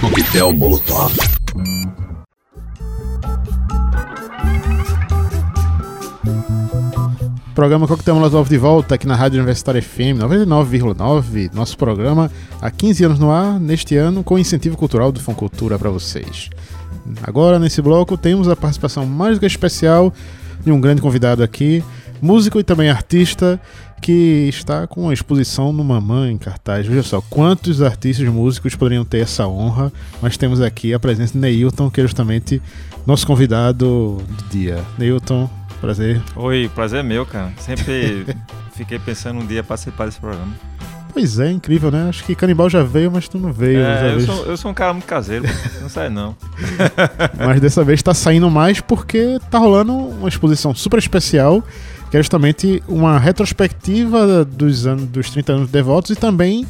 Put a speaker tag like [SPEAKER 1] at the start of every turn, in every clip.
[SPEAKER 1] Coquetel Molotov.
[SPEAKER 2] Programa Coquetel Molotov de volta aqui na Rádio Universitária FM 99,9. Nosso programa há 15 anos no ar, neste ano com incentivo cultural do Foncultura para vocês. Agora, nesse bloco, temos a participação mais do que especial de um grande convidado aqui, músico e também artista, que está com uma exposição no Mamã em cartaz. Veja só, quantos artistas músicos poderiam ter essa honra, mas temos aqui a presença de Neilton, que é justamente nosso convidado do dia. Neilton, prazer.
[SPEAKER 3] Oi, prazer é meu, cara. Sempre fiquei pensando um dia participar desse programa.
[SPEAKER 2] Pois é, incrível, né? Acho que Canibal já veio, mas tu não veio.
[SPEAKER 3] É, eu sou, eu sou, um cara muito caseiro, não sai não.
[SPEAKER 2] mas dessa vez tá saindo mais porque tá rolando uma exposição super especial, que é justamente uma retrospectiva dos, anos, dos 30 anos de Devotos e também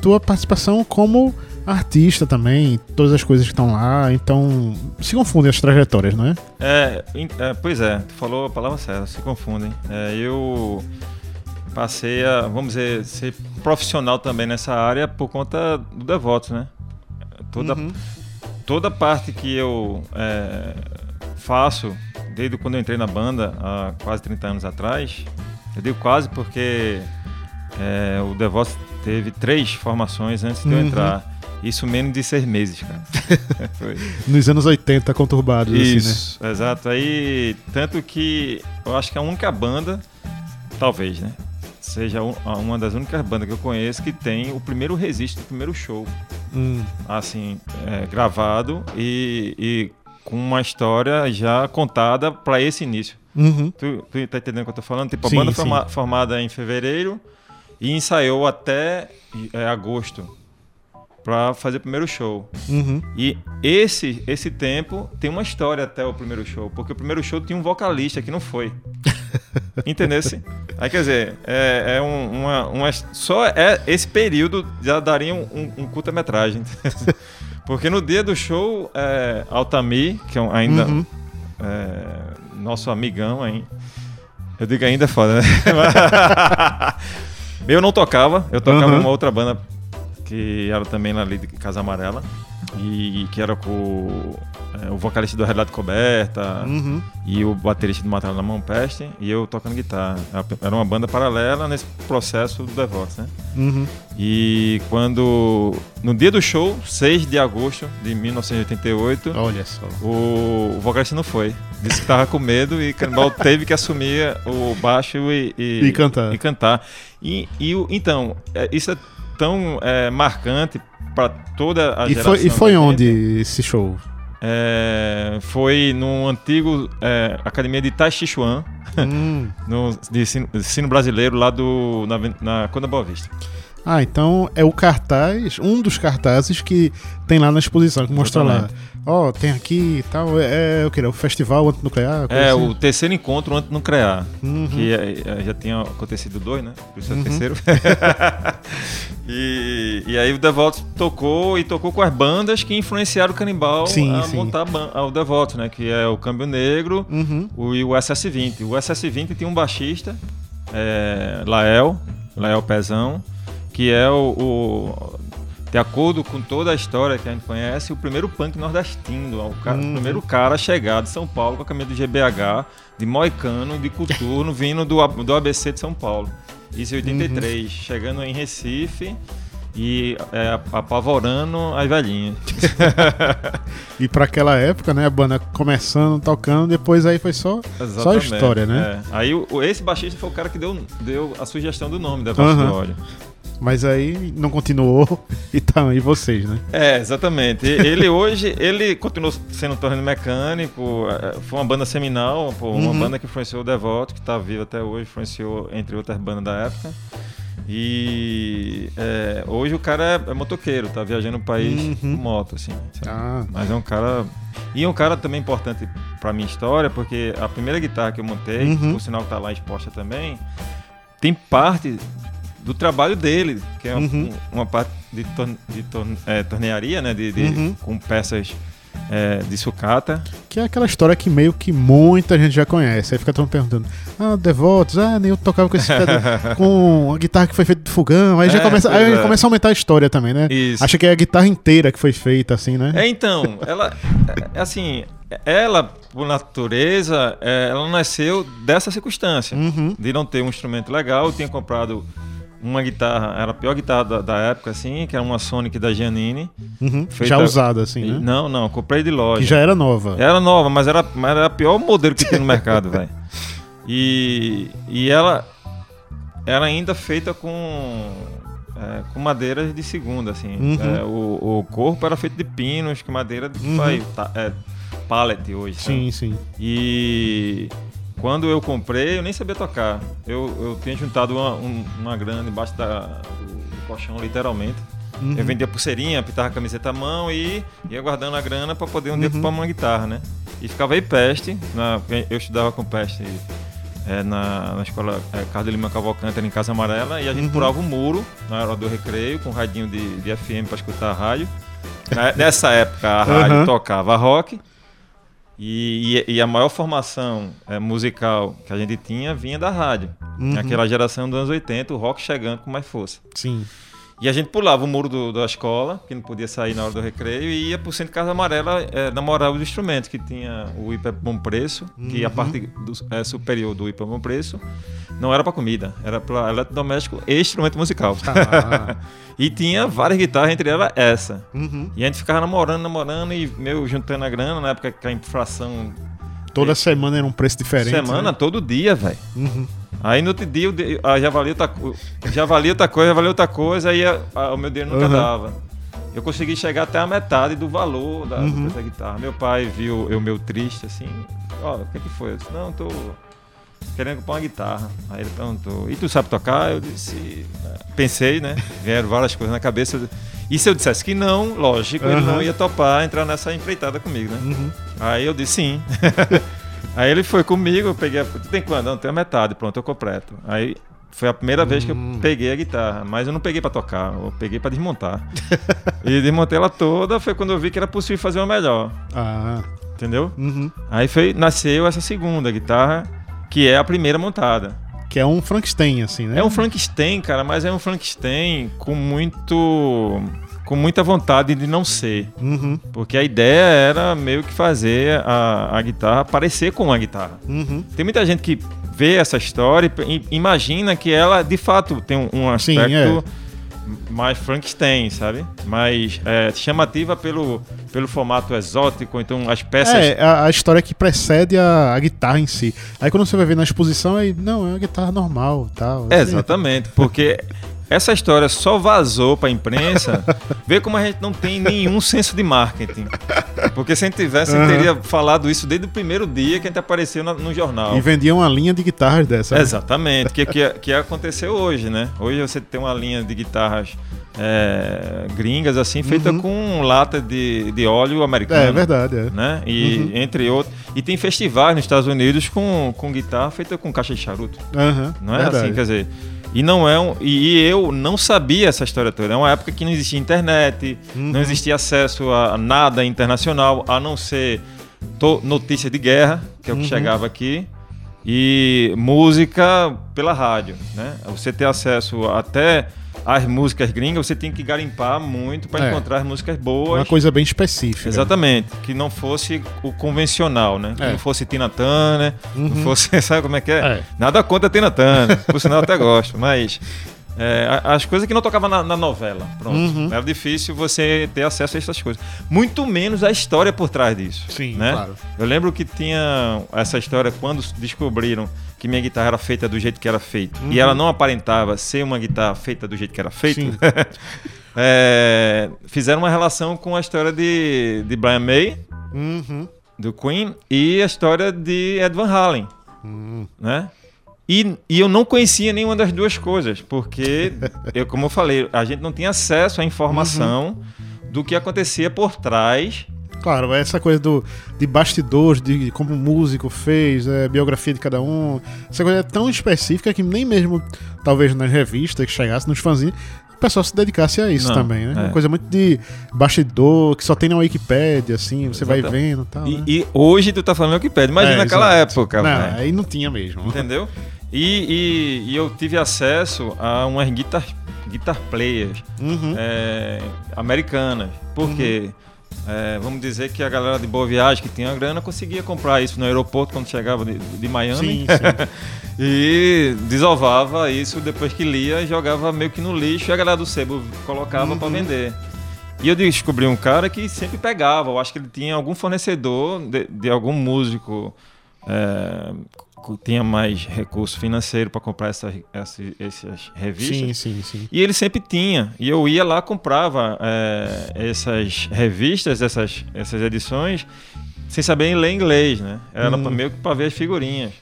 [SPEAKER 2] tua participação como artista também, todas as coisas que estão lá, então se confundem as trajetórias, não é?
[SPEAKER 3] É, é pois é, tu falou a palavra certa, se confundem. É, eu passei a, vamos dizer, ser profissional também nessa área por conta do Devotos, né? Toda, uhum. toda parte que eu é, faço, desde quando eu entrei na banda, há quase 30 anos atrás, eu digo quase porque é, o Devotos teve três formações antes de eu uhum. entrar. Isso menos de seis meses, cara.
[SPEAKER 2] Nos anos 80, conturbados,
[SPEAKER 3] Isso,
[SPEAKER 2] assim,
[SPEAKER 3] né? exato. Aí, tanto que eu acho que a única banda, talvez, né? Seja uma das únicas bandas que eu conheço que tem o primeiro registro do primeiro show. Hum. Assim, é, gravado e, e, com uma história já contada para esse início. Uhum. Tu, tu tá entendendo o que eu tô falando? Tipo, a sim, banda foi formada em fevereiro e ensaiou até é, agosto para fazer o primeiro show. Uhum. E esse esse tempo tem uma história até o primeiro show, porque o primeiro show tinha um vocalista que não foi. Entendesse? Aí quer dizer, é, é um, uma, uma, só é esse período já daria um, um, um curta-metragem. porque no dia do show, é, Altamir, que é ainda uhum. é, nosso amigão, hein? Eu digo ainda é foda, né? eu não tocava, eu tocava uhum. uma outra banda que era também na de Casa Amarela, e que era com é, o vocalista do Relato Coberta uhum. e o baterista do Matar na Mão Peste, e eu tocando guitarra. Era uma banda paralela nesse processo do Devote, né? Uhum. E quando, no dia do show, 6 de agosto de 1988,
[SPEAKER 2] Olha só.
[SPEAKER 3] O, o vocalista não foi. Disse que tava com medo e Canibal teve que assumir o baixo e,
[SPEAKER 2] e, e cantar.
[SPEAKER 3] E, cantar. E, e então, é, isso é tão é, marcante para toda a
[SPEAKER 2] e
[SPEAKER 3] geração.
[SPEAKER 2] Foi, e foi onde esse show?
[SPEAKER 3] É, foi no antigo é, Academia de Taixichuan, hum. no, de, sino, de sino brasileiro lá do, na, na Conda Boa Vista.
[SPEAKER 2] Ah, então é o cartaz, um dos cartazes que tem lá na exposição, que mostra lá. Ó, oh, tem aqui e tal, é, é o que? É o Festival Antinuclear?
[SPEAKER 3] É, assim. o terceiro encontro Antinuclear, uhum. que é, é, já tinha acontecido dois, né? Por isso é o uhum. terceiro. e, e aí o Devotos tocou e tocou com as bandas que influenciaram o Canibal sim, a sim. montar o Devotos, né? Que é o Câmbio Negro uhum. o, e o SS-20. O SS-20 tinha um baixista, é, Lael, Lael Pezão, que é o, o, de acordo com toda a história que a gente conhece, o primeiro punk nordestino, o, cara, uhum. o primeiro cara a chegar de São Paulo com a camisa do GBH, de Moicano, de Coturno, vindo do, do ABC de São Paulo. Isso em 83, uhum. chegando em Recife e é, apavorando as velhinhas.
[SPEAKER 2] e para aquela época, né, a banda começando, tocando, depois aí foi só, só história, né?
[SPEAKER 3] É. Aí o, esse baixista foi o cara que deu, deu a sugestão do nome da Vasco uhum.
[SPEAKER 2] Mas aí não continuou e tá aí vocês, né?
[SPEAKER 3] É, exatamente. Ele hoje, ele continuou sendo torneio mecânico, é, foi uma banda seminal, pô, uma uhum. banda que influenciou o Devoto, que tá vivo até hoje, influenciou entre outras bandas da época. E é, hoje o cara é, é, motoqueiro, tá viajando o país uhum. com moto, assim. Ah. Mas é um cara. E é um cara também importante pra minha história, porque a primeira guitarra que eu montei, uhum. por sinal que tá lá exposta também, tem parte do trabalho dele, que é uhum. uma parte de, torne, de torne, é, tornearia, né? De, de uhum. Com peças é, de sucata.
[SPEAKER 2] Que é aquela história que meio que muita gente já conhece. Aí fica todo mundo perguntando: Ah, Devotos, ah, nem eu tocava com esse com a guitarra que foi feita de fogão. Aí já é, começa, aí é. começa a aumentar a história também, né? Isso. Acha que é a guitarra inteira que foi feita, assim, né?
[SPEAKER 3] É, então, ela. É, assim, ela, por natureza, é, ela nasceu dessa circunstância. Uhum. De não ter um instrumento legal. Eu tinha comprado uma guitarra, era a pior guitarra da, da, época, assim, que era uma Sonic da Giannini.
[SPEAKER 2] Uhum. Feita... Já usada, assim, né?
[SPEAKER 3] Não, não, comprei de loja.
[SPEAKER 2] Que já era nova.
[SPEAKER 3] Era nova, mas era, mas era o pior modelo que tinha no mercado, velho. E, e ela era ainda feita com, é, com madeiras de segunda, assim. Uhum. É, o, o corpo era feito de pinos, que madeira de uhum. tá, é, pallet hoje.
[SPEAKER 2] Sim, sabe? sim.
[SPEAKER 3] E quando eu comprei, eu nem sabia tocar. Eu, eu tinha juntado uma, um, uma grana embaixo da, do colchão, literalmente. Uhum. Eu vendia pulseirinha, pintava a camiseta à mão e ia guardando a grana para poder um uhum. dia comprar uma guitarra, né? E ficava aí peste, na, eu estudava com peste é, na, na escola é, Carlos Lima Cavalcante, em Casa Amarela, e a gente uhum. pulava o muro na hora do recreio com um radinho de, de FM para escutar a rádio. Nessa época a rádio tocava rock e, e, e, a maior formação é, musical que a gente tinha vinha da rádio. Uhum. Naquela geração dos anos 80, o rock chegando com mais força.
[SPEAKER 2] Sim.
[SPEAKER 3] E a gente pulava o muro do, da escola, que não podia sair na hora do recreio, e ia pro centro de Casa Amarela é, namorar os instrumentos, que tinha o hiper bom preço, uhum. que a parte do, é, superior do hiper bom preço não era para comida, era para eletrodoméstico e instrumento musical. Ah. e tinha várias guitarras, entre elas essa. Uhum. E a gente ficava namorando, namorando e meio juntando a grana, na época que a inflação.
[SPEAKER 2] Toda semana era um preço diferente.
[SPEAKER 3] Semana, né? todo dia, velho. Uhum. Aí no outro dia ah, já valia outra, já valia outra coisa, já valia outra coisa, aí a, a, o meu dinheiro nunca uhum. dava. Eu consegui chegar até a metade do valor da, uhum. dessa guitarra. Meu pai viu eu meu triste, assim, ó, o que, que foi? Eu disse, não, tô querendo comprar uma guitarra. Aí ele perguntou, e tu sabe tocar? Eu disse, pensei, né? Vieram várias coisas na cabeça. E se eu dissesse que não, lógico, uhum. ele não ia topar entrar nessa empreitada comigo, né? Uhum. Aí eu disse sim. Aí ele foi comigo, eu peguei. A... Tu tem quando? Não, tem a metade, pronto, eu completo. Aí foi a primeira vez que eu hum. peguei a guitarra, mas eu não peguei para tocar, eu peguei para desmontar. e desmontei ela toda, foi quando eu vi que era possível fazer uma melhor. Ah. Entendeu? Uhum. Aí foi, nasceu essa segunda guitarra, que é a primeira montada.
[SPEAKER 2] Que é um Frankenstein, assim, né?
[SPEAKER 3] É um Frankenstein, cara, mas é um Frankenstein com muito com muita vontade de não ser. Uhum. Porque a ideia era meio que fazer a, a guitarra parecer com uma guitarra. Uhum. Tem muita gente que vê essa história e imagina que ela de fato tem um, um aspecto Sim, é. mais Frankenstein, sabe? Mais é, chamativa pelo, pelo formato exótico, então as peças.
[SPEAKER 2] É, a, a história que precede a, a, guitarra em si. Aí quando você vai ver na exposição, aí, não, é uma guitarra normal tal.
[SPEAKER 3] É, exatamente, porque essa história só vazou para a imprensa. Vê como a gente não tem nenhum senso de marketing. Porque se a gente tivesse, uhum. teria falado isso desde o primeiro dia que a gente apareceu no, no jornal.
[SPEAKER 2] E vendia uma linha de guitarras dessa.
[SPEAKER 3] Né? Exatamente, que, que, que aconteceu hoje, né? Hoje você tem uma linha de guitarras é, gringas, assim, feita uhum. com lata de, de óleo americano.
[SPEAKER 2] É, é verdade, é.
[SPEAKER 3] Né? E uhum. entre outros. E tem festivais nos Estados Unidos com, com guitarra feita com caixa de charuto. Uhum. Não é assim, verdade. assim, quer dizer. E não é um, e eu não sabia essa história toda. É uma época que não existia internet, uhum. não existia acesso a nada internacional, a não ser notícia de guerra, que é o que uhum. chegava aqui, e música pela rádio, né? Você ter acesso até as músicas gringas, você tem que garimpar muito para é. encontrar as músicas boas.
[SPEAKER 2] Uma coisa bem específica.
[SPEAKER 3] Exatamente. Que não fosse o convencional, né? Que é. não fosse Tina Turner, uhum. não fosse, sabe como é que é? é. Nada contra Tina Turner, por sinal eu até gosto, mas é, as coisas que não tocavam na, na novela. Pronto. Uhum. Era difícil você ter acesso a essas coisas. Muito menos a história por trás disso. Sim, né? claro. Eu lembro que tinha essa história quando descobriram que minha guitarra era feita do jeito que era feita. Uhum. E ela não aparentava ser uma guitarra feita do jeito que era feita. é, fizeram uma relação com a história de, de Brian May, uhum. do Queen, e a história de Ed Van Halen. Uhum. Né? E, e eu não conhecia nenhuma das duas coisas, porque, eu, como eu falei, a gente não tinha acesso à informação uhum. do que acontecia por trás
[SPEAKER 2] Claro, essa coisa do, de bastidores, de como o músico fez, é, biografia de cada um, essa coisa é tão específica que nem mesmo, talvez nas revistas que chegasse, nos fanzinhos, pessoal se dedicasse a isso Não, também, né? É. Uma coisa muito de bastidor, que só tem na Wikipedia, assim, você vai vendo tal,
[SPEAKER 3] e, né? e hoje tu tá falando Wikipedia, imagina é, naquela época.
[SPEAKER 2] Não, aí não tinha mesmo.
[SPEAKER 3] Entendeu? E, e, e, eu tive acesso a umas guitar, guitar players uhum. é, americanas. Por quê? Uhum. É, vamos dizer que a galera de Boa Viagem, que tinha grana, conseguia comprar isso no aeroporto quando chegava de, de Miami. Sim, sim. e desovava isso depois que lia e jogava meio que no lixo e a galera do sebo colocava uhum. para vender. E eu descobri um cara que sempre pegava. Eu acho que ele tinha algum fornecedor de, de algum músico é, tinha mais recurso financeiro para comprar essa, essa, essas revistas.
[SPEAKER 2] Sim, sim, sim.
[SPEAKER 3] E ele sempre tinha. E eu ia lá, comprava é, essas revistas, essas, essas edições, sem saber ler inglês, né? Era hum. meio que para ver as figurinhas.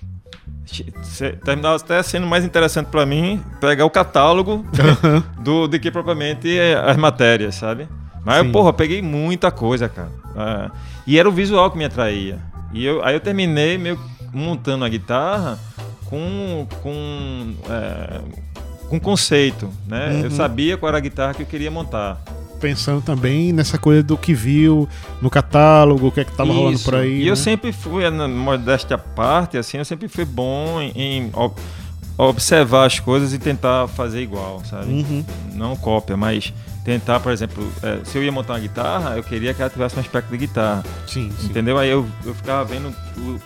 [SPEAKER 3] Terminava até sendo mais interessante para mim pegar o catálogo do, do que propriamente as matérias, sabe? Mas, eu, porra, peguei muita coisa, cara. É, e era o visual que me atraía. E eu, aí eu terminei meio montando a guitarra com, com, é, com conceito, né? Uhum. Eu sabia qual era a guitarra que eu queria montar.
[SPEAKER 2] Pensando também nessa coisa do que viu no catálogo, o que é que tava Isso. rolando por aí.
[SPEAKER 3] E
[SPEAKER 2] né?
[SPEAKER 3] eu sempre fui, na modéstia parte, assim, eu sempre fui bom em, em observar as coisas e tentar fazer igual, sabe? Uhum. Não cópia, mas tentar, por exemplo, é, se eu ia montar uma guitarra, eu queria que ela tivesse um aspecto de guitarra.
[SPEAKER 2] Sim, sim.
[SPEAKER 3] Entendeu? Aí eu, eu ficava vendo o,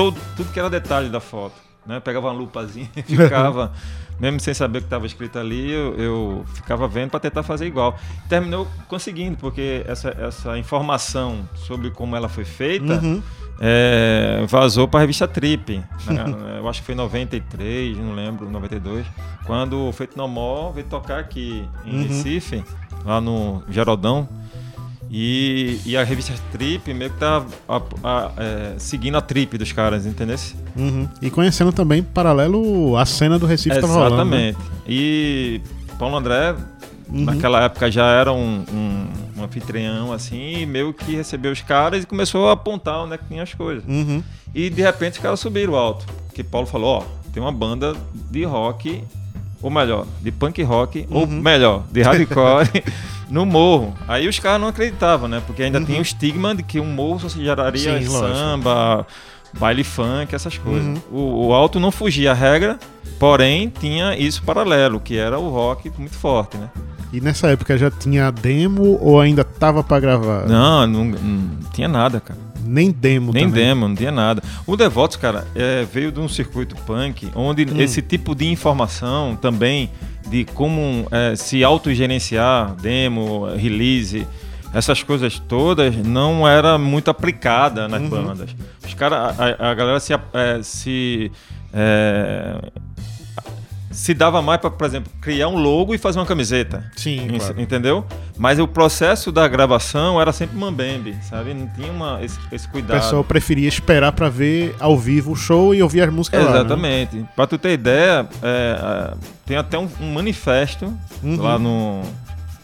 [SPEAKER 3] todo, tudo que era detalhe da foto. Né? Eu pegava uma lupazinha e ficava, mesmo sem saber o que estava escrito ali, eu, eu ficava vendo para tentar fazer igual. Terminou conseguindo, porque essa, essa informação sobre como ela foi feita uhum. é, vazou para a revista Trip. Né? eu acho que foi em 93, não lembro, 92, quando o Feito No More veio tocar aqui em uhum. Recife, lá no Geraldão. E, e a revista Trip meio que tá a, a, é, seguindo a trip dos caras, entendeu?
[SPEAKER 2] Uhum. E conhecendo também, paralelo, a cena do Recife
[SPEAKER 3] Exatamente.
[SPEAKER 2] tava rolando. Exatamente.
[SPEAKER 3] Né? E Paulo André, uhum. naquela época, já era um, um, um, anfitrião, assim, e meio que recebeu os caras e começou a apontar onde é que tinha as coisas.
[SPEAKER 2] Uhum.
[SPEAKER 3] E de repente os caras subiram alto. Que Paulo falou, ó, tem uma banda de rock, ou melhor, de punk rock, ou uhum. melhor, de hardcore. no morro. Aí os caras não acreditavam, né? Porque ainda uhum. tinha o estigma de que um morro só se geraria Sim, samba, lógico. baile funk, essas coisas. Uhum. O, o, alto não fugia a regra, porém tinha isso paralelo, que era o rock muito forte, né?
[SPEAKER 2] E nessa época já tinha demo ou ainda tava para gravar?
[SPEAKER 3] Não, não, não, tinha nada, cara.
[SPEAKER 2] Nem demo
[SPEAKER 3] Nem
[SPEAKER 2] também.
[SPEAKER 3] demo, não tinha nada. O Devotos, cara, é, veio de um circuito punk, onde hum. esse tipo de informação também de como é, se autogerenciar, demo, release, essas coisas todas não era muito aplicada nas uhum. bandas. Os cara, a, a galera se, é, se é, se dava mais para, por exemplo, criar um logo e fazer uma camiseta.
[SPEAKER 2] Sim, claro.
[SPEAKER 3] Entendeu? Mas o processo da gravação era sempre mambembe, sabe? Não tinha uma, esse, esse cuidado.
[SPEAKER 2] O pessoal preferia esperar para ver ao vivo o show e ouvir as músicas
[SPEAKER 3] Exatamente.
[SPEAKER 2] lá, né?
[SPEAKER 3] Para tu ter ideia, é, tem até um, um manifesto uhum. lá no...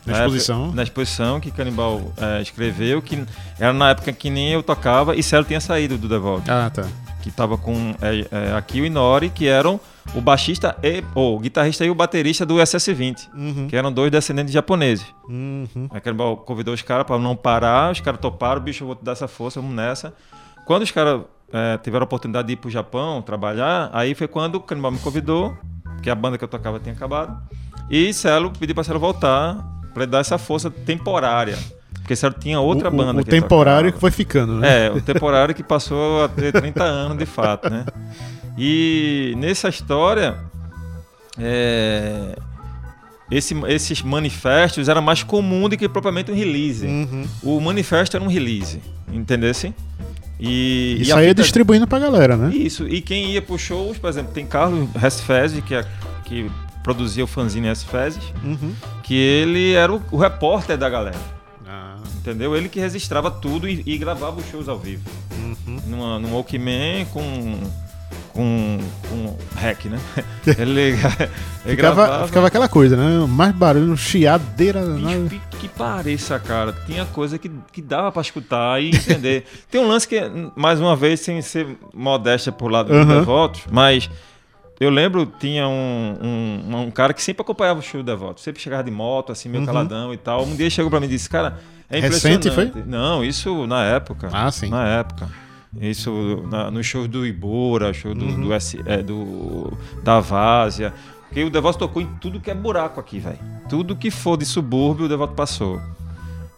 [SPEAKER 2] Na exposição.
[SPEAKER 3] Época, na exposição que Canibal é, escreveu, que era na época que nem eu tocava e Celo tinha saído do Devolt.
[SPEAKER 2] Ah, tá.
[SPEAKER 3] Que tava com é, é, Akio e Nori, que eram o baixista e o guitarrista e o baterista do SS20, uhum. que eram dois descendentes japoneses.
[SPEAKER 2] Uhum.
[SPEAKER 3] Aí Canibal convidou os caras para não parar, os caras toparam, bicho, eu vou te dar essa força, vamos nessa. Quando os caras é, tiveram a oportunidade de ir pro Japão trabalhar, aí foi quando o Canibal me convidou, que a banda que eu tocava tinha acabado, e Celo pediu para Celo voltar para dar essa força temporária. Porque Celo tinha outra
[SPEAKER 2] o,
[SPEAKER 3] banda.
[SPEAKER 2] O, que temporário que foi ficando,
[SPEAKER 3] né? É, o temporário que passou a ter 30 anos de fato, né? E nessa história, é, esse, esses manifestos era mais comum do que propriamente um release.
[SPEAKER 2] Uhum.
[SPEAKER 3] O manifesto era um release, entendeu?
[SPEAKER 2] E, Isso e aí é distribuindo pra galera, né?
[SPEAKER 3] Isso, e quem ia pro shows, por exemplo, tem Carlos Restfez, que, é, que produzia o fanzine Restfez,
[SPEAKER 2] uhum.
[SPEAKER 3] que ele era o, o repórter da galera. Entendeu? Ele que registrava tudo e, e gravava os shows ao vivo.
[SPEAKER 2] Uhum.
[SPEAKER 3] Numa, num Walkman com com, com hack, né? Ele, ele
[SPEAKER 2] ficava, gravava... ficava aquela coisa, né? Mais barulho, chiadeira. Bicho,
[SPEAKER 3] que, que pareça, cara. Tinha coisa que, que dava para escutar e entender. Tem um lance que, mais uma vez, sem ser modéstia por lado uhum. dos devotos, mas eu lembro, tinha um, um, um, cara que sempre acompanhava o show do Devoto. Sempre chegava de moto, assim, meio uhum. caladão e tal. Um dia chegou pra mim e disse, cara, é. Recente foi? Não, isso na época.
[SPEAKER 2] Ah, sim.
[SPEAKER 3] Na época. Isso na, no show do Ibora, show do, uhum. do, S, é, do da Várzea. Porque o Devoto tocou em tudo que é buraco aqui, velho. Tudo que for de subúrbio, o Devoto passou.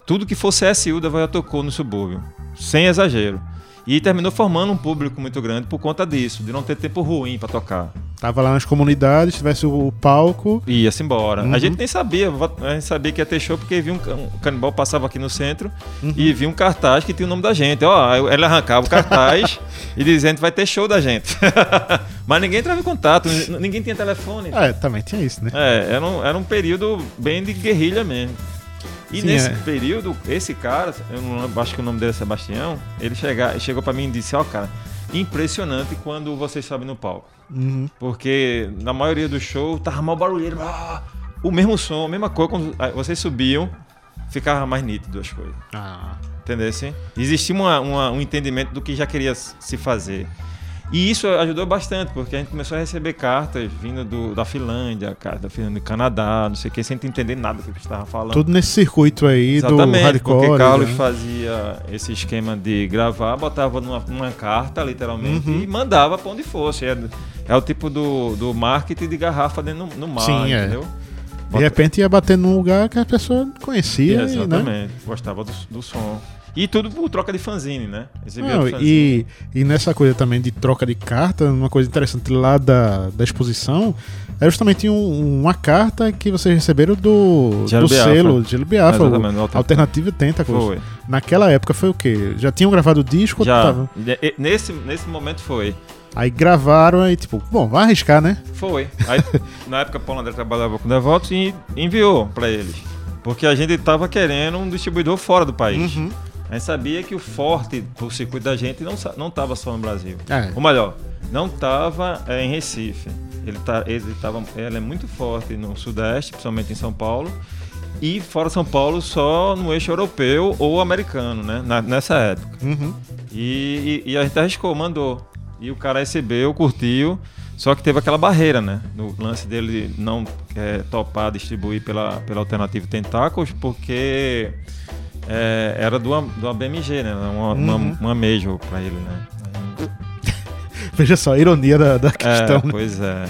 [SPEAKER 3] Tudo que for CSU, o Devoto tocou no subúrbio. Sem exagero. E terminou formando um público muito grande por conta disso, de não ter tempo ruim para tocar.
[SPEAKER 2] Tava lá nas comunidades, tivesse o palco.
[SPEAKER 3] Ia-se embora. Uhum. A gente nem sabia, a gente sabia que ia ter show porque viu um, um canibal passava aqui no centro uhum. e viu um cartaz que tinha o nome da gente. Ó, ele arrancava o cartaz e dizendo vai ter show da gente. Mas ninguém entrava em contato, ninguém tinha telefone.
[SPEAKER 2] É, também tinha isso, né?
[SPEAKER 3] É, era um, era um período bem de guerrilha mesmo. E Sim, nesse é. período, esse cara, eu não acho que o nome dele é Sebastião, ele chega, chegou para mim e disse: Ó, oh, cara, impressionante quando vocês sobem no palco. Uhum. Porque na maioria do show tava mal barulheiro, ah, o mesmo som, a mesma coisa, quando vocês subiam, ficava mais nítido as coisas. Ah. Entendeu? Assim? Existia uma, uma, um entendimento do que já queria se fazer. E isso ajudou bastante, porque a gente começou a receber cartas vindo do, da Finlândia, cartas vindo do Canadá, não sei o que, sem entender nada do que estava falando.
[SPEAKER 2] Tudo nesse circuito aí
[SPEAKER 3] Exatamente,
[SPEAKER 2] do hardcore.
[SPEAKER 3] Porque Carlos né? fazia esse esquema de gravar, botava numa, numa carta, literalmente, uhum. e mandava para onde fosse. É, é, o tipo do, do marketing de garrafa dentro no, no mar, Sim, é. entendeu?
[SPEAKER 2] É. De repente ia bater num lugar que a pessoa conhecia.
[SPEAKER 3] exatamente,
[SPEAKER 2] e, né?
[SPEAKER 3] gostava do, do som. E tudo por troca de fanzine, né?
[SPEAKER 2] Não, fanzine. E, e nessa coisa também de troca de carta, uma coisa interessante lá da, da exposição é justamente um, uma carta que vocês receberam do, do selo Gelo Biafra, o Alternativa Tentacles. Foi. Naquela época foi o quê? Já tinham gravado o disco?
[SPEAKER 3] Já. Tava... Nesse, nesse momento foi.
[SPEAKER 2] Aí gravaram e tipo, bom, vai arriscar, né?
[SPEAKER 3] Foi. Aí, na época, Paulo André trabalhava com Devotos e enviou para eles. Porque a gente tava querendo um distribuidor fora do país. Uhum. A gente sabia que o forte do circuito da gente não não estava só no Brasil. É. Ou melhor, não estava é, em Recife. Ele tá, ele tava, ela é muito forte no Sudeste, principalmente em São Paulo, e fora São Paulo só no eixo europeu ou americano, né? Na, nessa época. Uhum. E, e, e, a gente arriscou, mandou. E o cara recebeu, curtiu, só que teve aquela barreira, né? No lance dele não é, topar distribuir pela, pela alternativa Tentáculos, porque é, era do, do ABMG, né? Uma, uhum. uma, uma major pra ele, né?
[SPEAKER 2] Veja só a ironia da, da questão. É,
[SPEAKER 3] né? Pois é.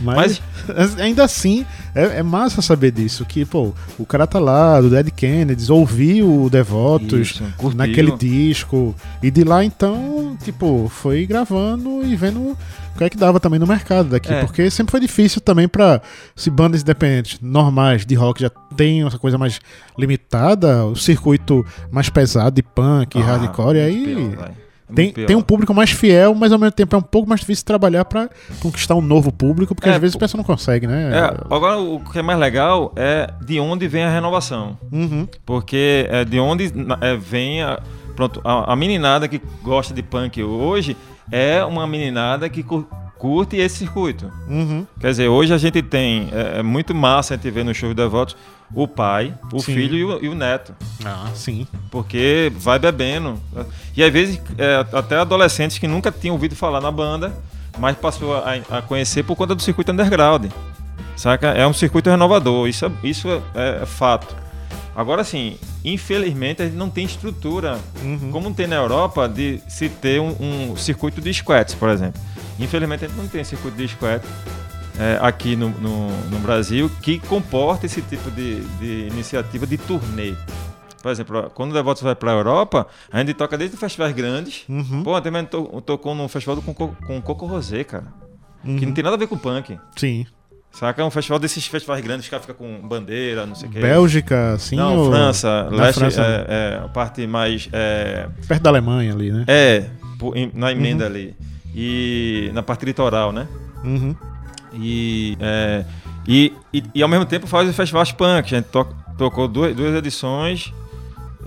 [SPEAKER 2] Mas, Mas, ainda assim, é, é, massa saber disso. Que, pô, o cara tá lá, do Dead Kennedys, ouviu o Devotos Isso, naquele disco. E de lá, então, tipo, foi gravando e vendo o que é que dava também no mercado daqui. É. Porque sempre foi difícil também pra se bandas independentes normais de rock já tem essa coisa mais limitada, o circuito mais pesado de punk, ah, hardcore, e aí. Pior, é tem, tem um público mais fiel, mas ao mesmo tempo é um pouco mais difícil trabalhar para conquistar um novo público, porque é, às vezes a pessoa não consegue, né?
[SPEAKER 3] É, agora, o que é mais legal é de onde vem a renovação. Uhum. Porque é de onde é, vem a, pronto, a, a, meninada que gosta de punk hoje é uma meninada que curte esse circuito. Uhum. Quer dizer, hoje a gente tem, é, é muito massa a gente ver no show de devotos o pai, o sim. filho e o, e o, neto.
[SPEAKER 2] Ah, sim.
[SPEAKER 3] Porque vai bebendo. E às vezes é, até adolescentes que nunca tinham ouvido falar na banda, mas passou a, a, conhecer por conta do circuito underground. Saca? É um circuito renovador, isso é, isso é, é fato. Agora sim, infelizmente a gente não tem estrutura, uhum. como tem na Europa, de se ter um, um circuito de squats, por exemplo. Infelizmente a gente não tem circuito de squat é, aqui no, no, no, Brasil que comporta esse tipo de, de iniciativa de turnê. Por exemplo, quando o Devotos vai para a Europa, a gente toca desde festivais grandes. Uhum. Pô, também to, tocou num festival com, com Coco Rosé, cara. Uhum. Que não tem nada a ver com punk.
[SPEAKER 2] Sim.
[SPEAKER 3] Saca? É um festival desses festivais grandes que fica com bandeira, não sei o quê.
[SPEAKER 2] Bélgica, sim?
[SPEAKER 3] Não, ou... França. Na leste, França. É, é, a parte mais. É...
[SPEAKER 2] Perto da Alemanha ali, né?
[SPEAKER 3] É, na emenda uhum. ali. E na parte litoral, né?
[SPEAKER 2] Uhum.
[SPEAKER 3] E, é, e, e, e, ao mesmo tempo faz o festival punk. A gente to, tocou duas, duas edições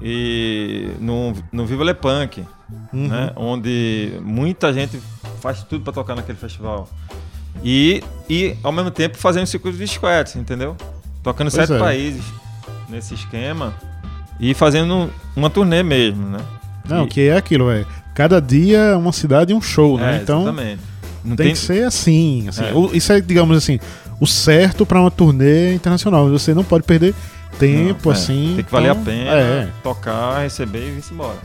[SPEAKER 3] e no, no Viva Le Punk, uhum. né? Onde muita gente faz tudo para tocar naquele festival. E, e ao mesmo tempo fazendo circuito de squats, entendeu? Tocando pois sete é. países nesse esquema e fazendo uma turnê mesmo, né?
[SPEAKER 2] Não, e... que é aquilo, é. Cada dia uma cidade e um show, né?
[SPEAKER 3] É, então, exatamente.
[SPEAKER 2] Não tem, tem que ser assim. assim. É. Isso é, digamos assim, o certo para uma turnê internacional. Você não pode perder tempo não, é. assim.
[SPEAKER 3] Tem que valer então, a pena é. tocar, receber e vir embora.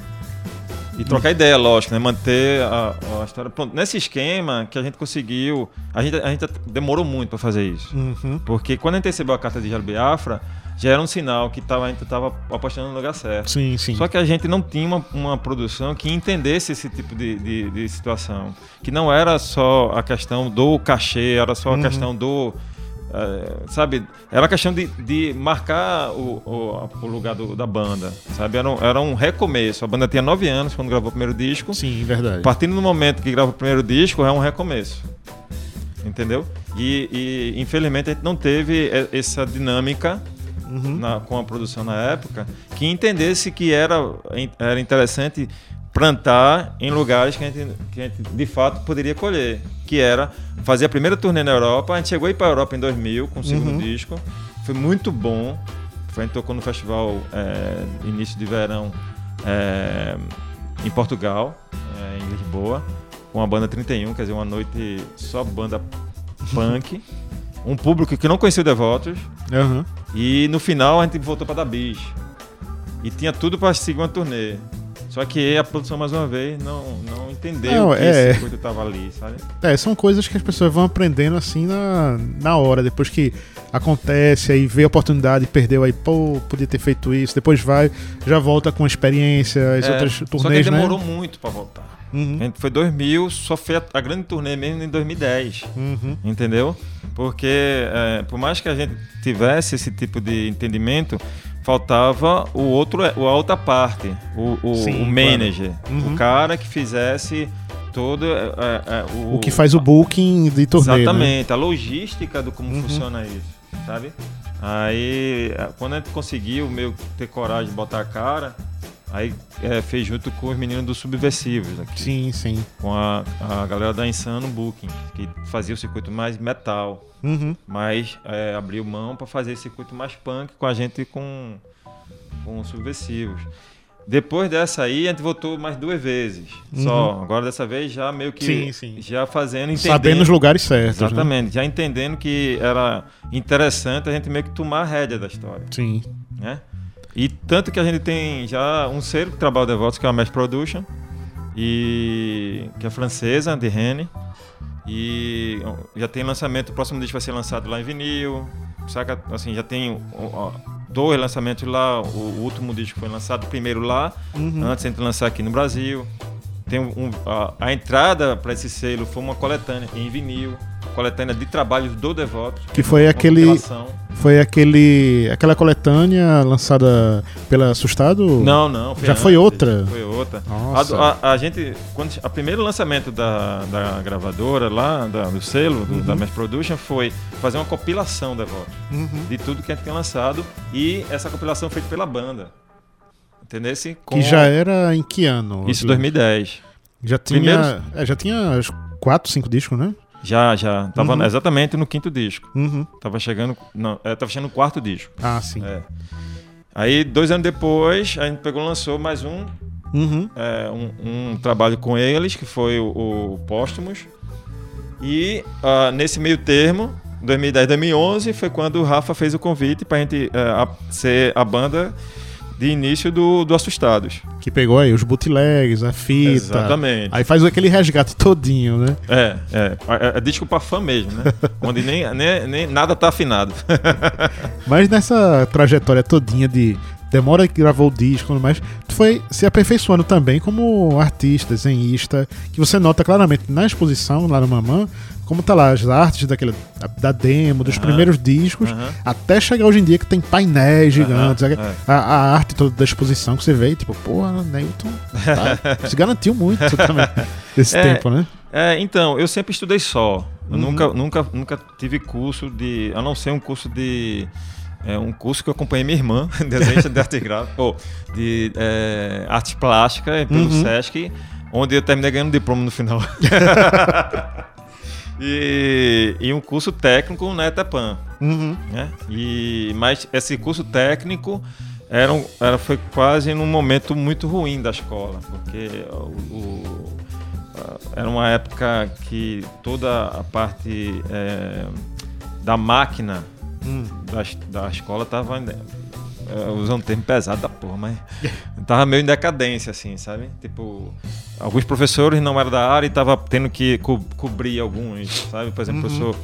[SPEAKER 3] E trocar ideia, lógico, né? Manter a, a, história. Pronto, nesse esquema que a gente conseguiu. A gente, a gente demorou muito para fazer isso. Uhum. Porque quando a gente recebeu a carta de Jalo Biafra, já era um sinal que tava, a gente estava apostando no lugar certo.
[SPEAKER 2] Sim, sim.
[SPEAKER 3] Só que a gente não tinha uma, uma produção que entendesse esse tipo de, de, de, situação. Que não era só a questão do cachê, era só a uhum. questão do. Uh, sabe, era a questão de, de marcar o, o, o lugar do, da banda, sabe? Era um, era um recomeço. A banda tinha nove anos quando gravou o primeiro disco.
[SPEAKER 2] Sim, verdade.
[SPEAKER 3] Partindo do momento que grava o primeiro disco, é um recomeço. Entendeu? E, e infelizmente a gente não teve essa dinâmica uhum. na, com a produção na época, que entendesse que era, era interessante plantar em lugares que a, gente, que a gente de fato poderia colher, que era fazer a primeira turnê na Europa. A gente chegou aí para a Europa em 2000 com o segundo uhum. disco, foi muito bom. A gente tocou no festival é, início de verão é, em Portugal, é, em Lisboa, com a banda 31, quer dizer, uma noite só banda punk. um público que não conhecia o Devotos. Uhum. E no final a gente voltou para dar bis. E tinha tudo para seguir uma turnê. Só que a produção, mais uma vez, não, não entendeu não, que é... esse coisa tava ali, sabe?
[SPEAKER 2] É, são coisas que as pessoas vão aprendendo assim na, na hora, depois que acontece, aí vê a oportunidade, perdeu, aí, pô, podia ter feito isso, depois vai, já volta com a experiência, as é, outras turnês,
[SPEAKER 3] só que demorou né? muito para voltar. Uhum. Foi 2000, só foi a, a, grande turnê mesmo em 2010. Uhum. Entendeu? Porque é, por mais que a gente tivesse esse tipo de entendimento, faltava o outro, a outra parte, o, o, Sim, o manager, uhum. o cara que fizesse todo é,
[SPEAKER 2] é, é, o, o, que faz o booking de turnê.
[SPEAKER 3] Né? Exatamente, né? a logística do como uhum. funciona isso, sabe? Aí quando a gente conseguiu meio ter coragem de botar a cara, Aí é, fez junto com os meninos do Subversivos aqui.
[SPEAKER 2] Sim, sim.
[SPEAKER 3] Com a, a galera da Insano Booking, que fazia o circuito mais metal. Uhum. Mas é, abriu mão para fazer circuito mais punk com a gente com, com Subversivos. Depois dessa aí, a gente voltou mais duas vezes. Uhum. Só. Agora dessa vez já meio que. Sim, sim. Já fazendo, entendendo.
[SPEAKER 2] Sabendo os lugares certos.
[SPEAKER 3] Né? Exatamente. Né? Já entendendo que era interessante a gente meio que tomar a rédea da história.
[SPEAKER 2] Sim.
[SPEAKER 3] Né? E tanto que a gente tem já um selo que trabalha DevOps, que é a Mesh Production, e que é francesa, de Rene. E já tem lançamento, o próximo disco vai ser lançado lá em vinil. Saca? Assim, já tem ó, dois lançamentos lá. O, último disco foi lançado primeiro lá, uhum. antes de lançar aqui no Brasil. Tem um, a, a entrada para esse selo foi uma coletânea em vinil coletânea de trabalhos do Devoto.
[SPEAKER 2] Que foi aquele. Foi aquele. aquela coletânea lançada pela Assustado?
[SPEAKER 3] Não, não.
[SPEAKER 2] Foi Já foi outra?
[SPEAKER 3] Foi outra. Nossa. A, a, a, gente. Quando, a primeiro lançamento da, da gravadora lá, da, do selo, do, uhum. da Mass Production, foi fazer uma compilação Devoto. Uhum. De tudo que a gente tinha lançado. E essa compilação feita pela banda. Entendeu?
[SPEAKER 2] Com... Que já era em que ano?
[SPEAKER 3] Isso, 2010.
[SPEAKER 2] Já tinha. Primeiro... É, já tinha quatro, cinco discos, né?
[SPEAKER 3] Já, já. Tava uhum. exatamente no quinto disco. Uhum. Tava chegando. Não, é, tava chegando no quarto disco.
[SPEAKER 2] Ah, sim.
[SPEAKER 3] É. Aí, dois anos depois, a gente pegou lançou mais um, uhum. é, um, um, trabalho com eles, que foi o, o Póstumos. E uh, nesse meio termo, 2010, 2011, foi quando o Rafa fez o convite pra gente uh, ser a banda de início do, do Assustados.
[SPEAKER 2] Que pegou aí os bootlegs, a fita.
[SPEAKER 3] Exatamente.
[SPEAKER 2] Aí faz aquele resgate todinho, né?
[SPEAKER 3] É, é. É, é disco pra fã mesmo, né? Onde nem, nem, nem nada tá afinado.
[SPEAKER 2] Mas nessa trajetória todinha de demora que gravou o disco, mas tu foi se aperfeiçoando também como artista, desenhista, que você nota claramente na exposição lá no Mamã, como tá lá as artes daquele, da demo, dos uhum. primeiros discos, uhum. até chegar hoje em dia que tem painéis gigantes, uhum. a, a, arte toda da exposição que você vê, tipo, porra, Neilton tá, se garantiu muito também esse é, tempo, né?
[SPEAKER 3] É, então, eu sempre estudei só. Eu uhum. nunca, nunca, nunca tive curso de. A não ser um curso de. É um curso que eu acompanhei minha irmã, desenho de arte gráfica, ou de é, arte plástica pelo uhum. Sesc, onde eu terminei ganhando diploma no final. E, e um curso técnico na ETEPAN. Uhum. Né? E, mas esse curso técnico era, um, era, foi quase num momento muito ruim da escola, porque o, o era uma época que toda a parte é, da máquina hum. da, da escola estava usando um termo pesado da porra, mas tava meio em decadência, assim, sabe? Tipo, alguns professores não eram da área e tava tendo que co cobrir alguns, sabe? Por exemplo, uhum. professor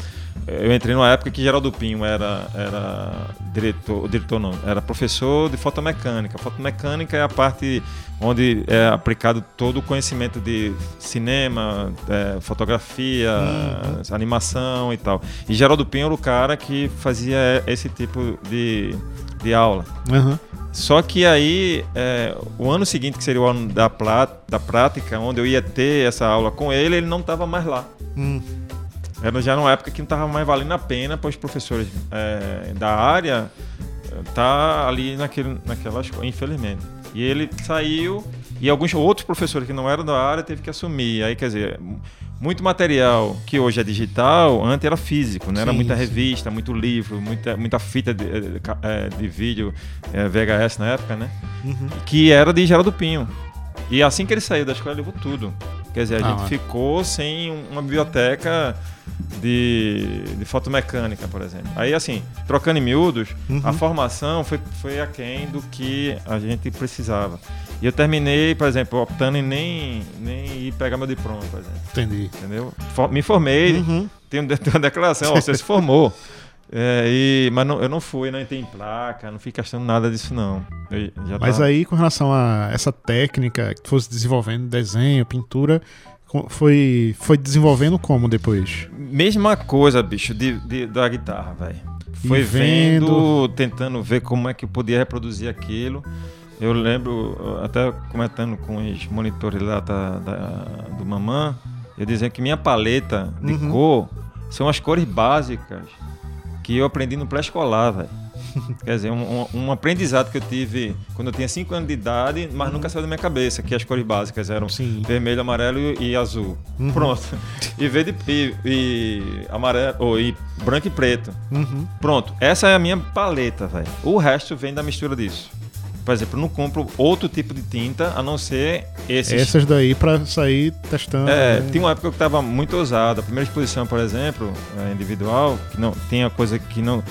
[SPEAKER 3] eu entrei numa época que Geraldo Pinho era, era diretor, diretor não, era professor de fotomecânica. Fotomecânica é a parte onde é aplicado todo o conhecimento de cinema, é, fotografia, uhum. animação e tal. E Geraldo Pinho era o cara que fazia esse tipo de, de aula. Uhum. Só que aí, é, o ano seguinte, que seria o ano da, da prática, onde eu ia ter essa aula com ele, ele não estava mais lá. Uhum. Era já numa época que não estava mais valendo a pena para os professores é, da área tá ali naquele, naquela escola, infelizmente. E ele saiu e alguns outros professores que não eram da área teve que assumir. Aí, quer dizer, muito material que hoje é digital, antes era físico, né? Era sim, muita revista, sim. muito livro, muita, muita fita de, de, é, de vídeo, é, VHS na época, né? Uhum. Que era de Geraldo Pinho. E assim que ele saiu da escola, ele levou tudo. Quer dizer, a ah, gente ficou sem uma biblioteca de, de fotomecânica, por exemplo. Aí, assim, trocando em miúdos, uhum. a formação foi, foi aquém do que a gente precisava. E eu terminei, por exemplo, optando em nem, nem ir pegar meu diploma, por exemplo.
[SPEAKER 2] Entendi.
[SPEAKER 3] Entendeu? Me formei, uhum. tenho, tenho uma declaração, ó, você se formou. É, e, mas não, eu não fui, não entrei em placa, não fui gastando nada disso, não.
[SPEAKER 2] mas tava... aí, com relação a essa técnica que tu fosse desenvolvendo, desenho, pintura, foi, foi desenvolvendo como depois?
[SPEAKER 3] Mesma coisa, bicho, de, de da guitarra, velho. Foi vendo... vendo, tentando ver como é que eu podia reproduzir aquilo. Eu lembro, até comentando com os monitores lá da, da do Mamã, eu dizia que minha paleta de uhum. cor são as cores básicas que eu aprendi no pré-escolar, velho. Quer dizer, um, um, aprendizado que eu tive quando eu tinha 5 anos de idade, mas uhum. nunca saiu da minha cabeça, que as cores básicas eram Sim. vermelho, amarelo e azul. Uhum. Pronto. E verde e, e amarelo, ou, e branco e preto. Uhum. Pronto. Essa é a minha paleta, velho. O resto vem da mistura disso. Por exemplo, não compro outro tipo de tinta a não ser esses.
[SPEAKER 2] Essas daí para sair testando.
[SPEAKER 3] É, né? tinha uma época que estava muito ousada. A primeira exposição, por exemplo, é, individual, que não tinha coisa que não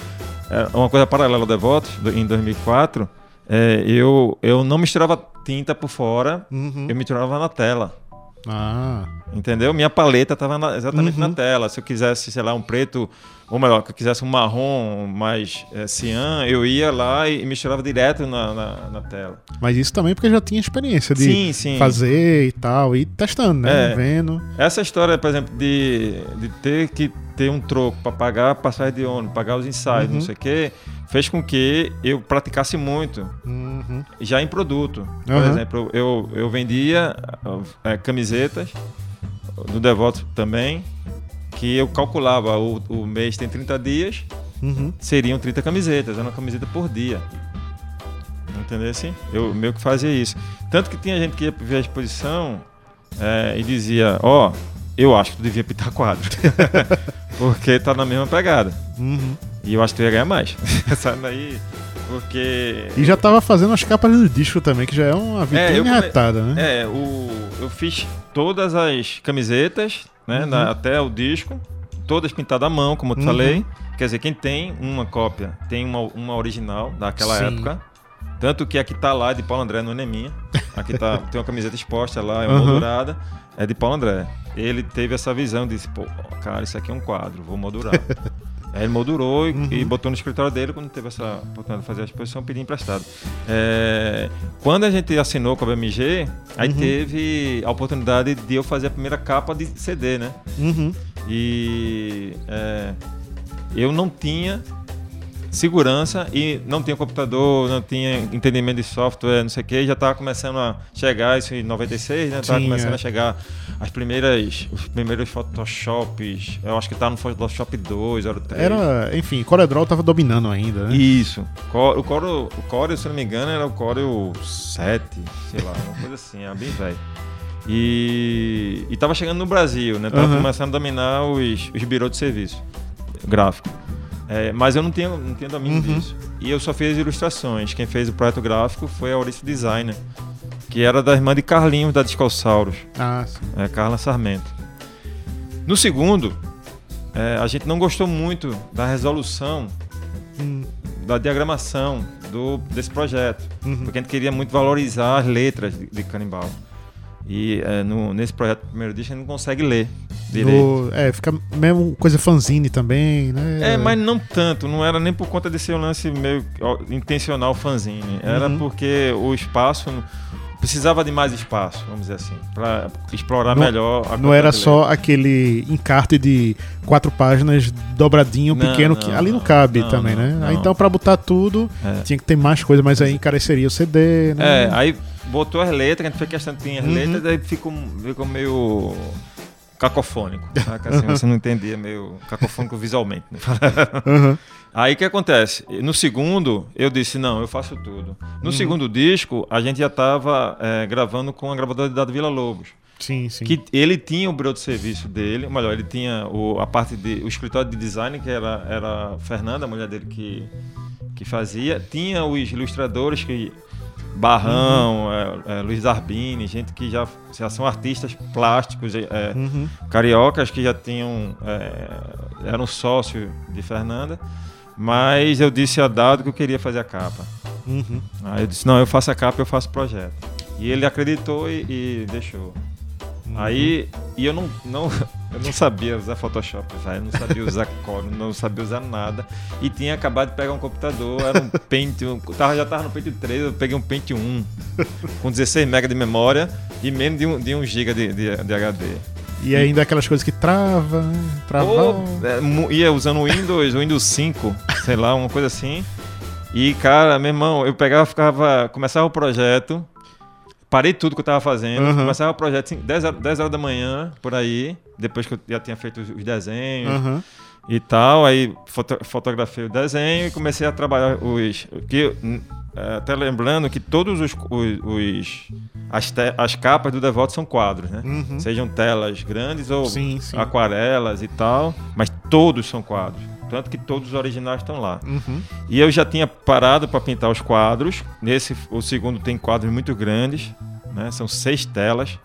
[SPEAKER 3] uma coisa paralela ao Devotos, em 2004, é, eu, eu não misturava tinta por fora, uhum. eu misturava na tela. Ah. Entendeu? Minha paleta estava exatamente uhum. na tela. Se eu quisesse, sei lá, um preto, ou melhor, que eu quisesse um marrom mais é, cian, eu ia lá e misturava direto na, na, na, tela.
[SPEAKER 2] Mas isso também porque já tinha experiência de sim, sim. fazer e tal, e testando, né? É, Vendo.
[SPEAKER 3] Essa história, por exemplo, de, de ter que ter um troco para pagar a passagem de ônibus, pagar os ensaios, uhum. não sei o quê, fez com que eu praticasse muito uhum. já em produto. Por uhum. exemplo, eu, eu vendia é, camisetas do Devoto também, que eu calculava o, o mês tem 30 dias, uhum. seriam 30 camisetas, era uma camiseta por dia. Entendeu assim? Eu meio que fazia isso. Tanto que tinha gente que ia ver a exposição é, e dizia, ó, oh, eu acho que tu devia pintar quadro. Porque tá na mesma pegada. Uhum. E eu acho que tu ia ganhar mais. Sabe daí? Porque.
[SPEAKER 2] E já tava fazendo as capas do disco também, que já é uma vitrine é, retada,
[SPEAKER 3] né? É, o, eu fiz todas as camisetas, né? Uhum. Na, até o disco, todas pintadas à mão, como eu te uhum. falei. Quer dizer, quem tem uma cópia tem uma, uma original daquela Sim. época. Tanto que aqui tá lá de Paulo André, não é minha. Aqui tá, tem uma camiseta exposta lá, é uma uhum. moldurada, é de Paulo André ele teve essa visão, disse, pô, cara, isso aqui é um quadro, vou moldurar. Aí ele moldurou e, uhum. e, botou no escritório dele quando teve essa oportunidade de fazer a exposição, pedi emprestado. É, quando a gente assinou com a BMG, aí uhum. teve a oportunidade de eu fazer a primeira capa de CD, né? Uhum. E é, eu não tinha segurança e não tinha computador, não tinha entendimento de software, não sei o que, já estava começando a chegar, isso em 96, né? Estava começando a chegar as primeiras, os primeiros Photoshops, eu acho que estava no Photoshop 2, era o 3.
[SPEAKER 2] Era, enfim, CorelDRAW estava dominando ainda, né?
[SPEAKER 3] Isso. O Core, o Core, se não me engano, era o Core 7, sei lá, uma coisa assim, era bem velho. E, estava chegando no Brasil, né? Tava uhum. começando a dominar os, os birôs de serviço gráfico. É, mas eu não tenho, não tenho domínio uhum. disso. E eu só fiz ilustrações. Quem fez o projeto gráfico foi a Aurice Designer. que era da irmã de Carlinhos da Discalsauros.
[SPEAKER 2] Ah, sim.
[SPEAKER 3] É, Carla Sarmento. No segundo, é, a gente não gostou muito da resolução, hum. da diagramação do, desse projeto, uhum. porque a gente queria muito valorizar as letras de, de Canibal. E é, no, nesse projeto primeiro disco a gente não consegue ler direito.
[SPEAKER 2] É, fica mesmo coisa fanzine também, né?
[SPEAKER 3] É, mas não tanto, não era nem por conta desse lance meio intencional fanzine. Era uhum. porque o espaço precisava de mais espaço, vamos dizer assim, para explorar
[SPEAKER 2] não,
[SPEAKER 3] melhor
[SPEAKER 2] a Não era só aquele encarte de quatro páginas dobradinho, não, pequeno, não, que ali não cabe também, né? Aí, então, para botar tudo, é. tinha que ter mais coisa, mas aí encareceria o CD,
[SPEAKER 3] né? É, aí botou as letras, a gente fez questão de ter as uhum. letras, aí ficou, ficou meio cacofônico. Assim, você não entendia, meio cacofônico visualmente. Né? Uhum. Aí o que acontece? No segundo, eu disse, não, eu faço tudo. No uhum. segundo disco, a gente já estava é, gravando com a gravadora da Vila Lobos.
[SPEAKER 2] Sim, sim.
[SPEAKER 3] Que ele tinha o breu de serviço dele, ou melhor, ele tinha o, a parte de. o escritório de design, que era, era a Fernanda, a mulher dele que, que fazia. Tinha os ilustradores que Barrão, uhum. é, é, Luiz Arbini, gente que já, já são artistas plásticos, é, uhum. cariocas que já tinham. É, eram sócios de Fernanda. Mas eu disse a Dado que eu queria fazer a capa. Uhum. Aí eu disse: não, eu faço a capa, eu faço o projeto. E ele acreditou e, e deixou. Uhum. Aí, e eu não, não, eu não sabia usar Photoshop, eu não sabia usar Corel, não sabia usar nada. E tinha acabado de pegar um computador, era um Pentium, tava, já tava no Pentium 3, eu peguei um Pentium 1 com 16 MB de memória e menos de 1 de um GB de, de, de HD.
[SPEAKER 2] E ainda aquelas coisas que trava, né? trava.
[SPEAKER 3] é, ia usando o Windows, o Windows 5, sei lá, uma coisa assim. E, cara, meu irmão, eu pegava, ficava, começava o projeto, parei tudo que eu tava fazendo, uhum. começava o projeto assim, 10, horas, 10 horas da manhã, por aí, depois que eu já tinha feito os desenhos uhum. e tal, aí foto, fotografei o desenho e comecei a trabalhar os... Que, é, até lembrando que todos os, os, os as, te, as, capas do Devoto são quadros, né? Uhum. Sejam telas grandes ou sim, sim. aquarelas e tal, mas todos são quadros. Tanto que todos os originais estão lá. Uhum. E eu já tinha parado para pintar os quadros. Nesse, o segundo tem quadros muito grandes, né? São seis telas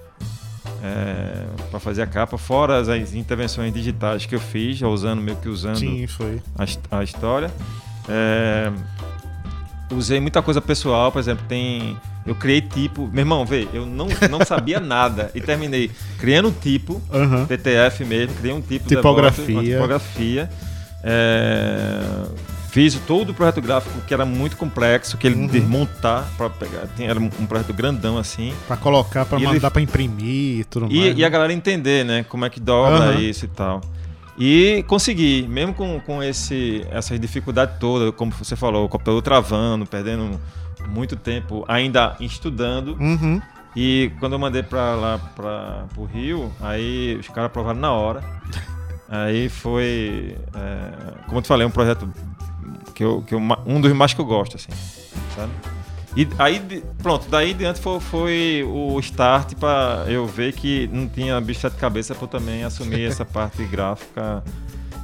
[SPEAKER 3] é, para fazer a capa, fora as, as, intervenções digitais que eu fiz, usando meio que usando
[SPEAKER 2] Sim,
[SPEAKER 3] a, a, história. É, usei muita coisa pessoal, por exemplo, tem. Eu criei tipo. Meu irmão, vê, eu não, não sabia nada e terminei criando um tipo, uhum. PTF mesmo, criei um tipo
[SPEAKER 2] tipografia.
[SPEAKER 3] uma tipografia é, fiz todo o projeto gráfico que era muito complexo, que ele uhum. desmontar para pegar, era um projeto grandão assim,
[SPEAKER 2] para colocar, para mandar para imprimir e tudo
[SPEAKER 3] e,
[SPEAKER 2] mais.
[SPEAKER 3] E a galera entender, né, como é que dobra uhum. isso e tal. E consegui, mesmo com, com esse, essa dificuldade toda, como você falou, o computador travando, perdendo muito tempo ainda estudando. Uhum. E quando eu mandei para lá para o Rio, aí os caras aprovaram na hora. Aí foi, é, como eu te falei, um projeto que eu, que eu, um dos mais que eu gosto, assim, sabe? E aí, pronto, daí diante foi, foi o start para eu ver que não tinha bicho de cabeça para também assumir essa parte gráfica